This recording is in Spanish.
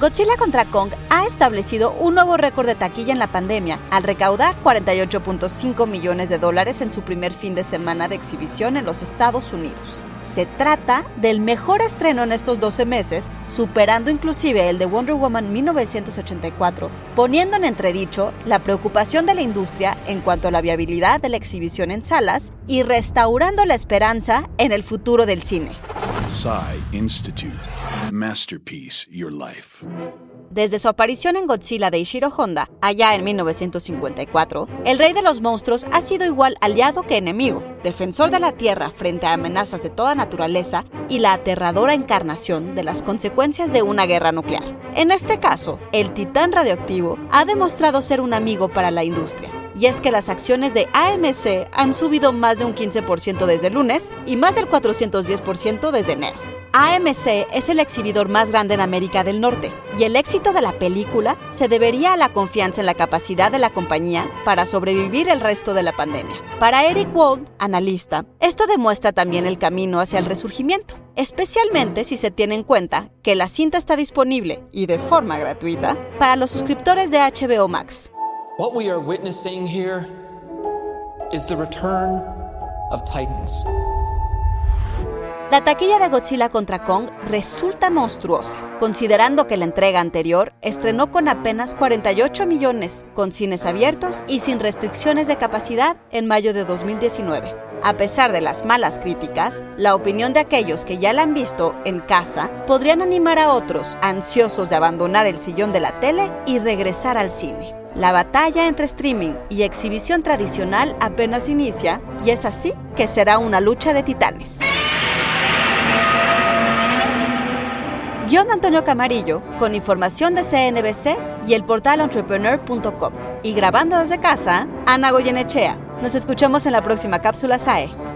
Godzilla contra Kong ha establecido un nuevo récord de taquilla en la pandemia al recaudar 48.5 millones de dólares en su primer fin de semana de exhibición en los Estados Unidos. Se trata del mejor estreno en estos 12 meses, superando inclusive el de Wonder Woman 1984, poniendo en entredicho la preocupación de la industria en cuanto a la viabilidad de la exhibición en salas y restaurando la esperanza en el futuro del cine. Institute. Masterpiece Your Life. Desde su aparición en Godzilla de Ishiro Honda, allá en 1954, el rey de los monstruos ha sido igual aliado que enemigo, defensor de la Tierra frente a amenazas de toda naturaleza y la aterradora encarnación de las consecuencias de una guerra nuclear. En este caso, el titán radioactivo ha demostrado ser un amigo para la industria y es que las acciones de AMC han subido más de un 15% desde lunes y más del 410% desde enero. AMC es el exhibidor más grande en América del Norte y el éxito de la película se debería a la confianza en la capacidad de la compañía para sobrevivir el resto de la pandemia. Para Eric Wald, analista, esto demuestra también el camino hacia el resurgimiento, especialmente si se tiene en cuenta que la cinta está disponible y de forma gratuita para los suscriptores de HBO Max. What we are witnessing here is the return of Titans. La taquilla de Godzilla contra Kong resulta monstruosa, considerando que la entrega anterior estrenó con apenas 48 millones, con cines abiertos y sin restricciones de capacidad en mayo de 2019. A pesar de las malas críticas, la opinión de aquellos que ya la han visto en casa podrían animar a otros ansiosos de abandonar el sillón de la tele y regresar al cine. La batalla entre streaming y exhibición tradicional apenas inicia y es así que será una lucha de titanes. Guión Antonio Camarillo, con información de CNBC y el portal entrepreneur.com. Y grabando desde casa, Ana Goyenechea. Nos escuchamos en la próxima cápsula SAE.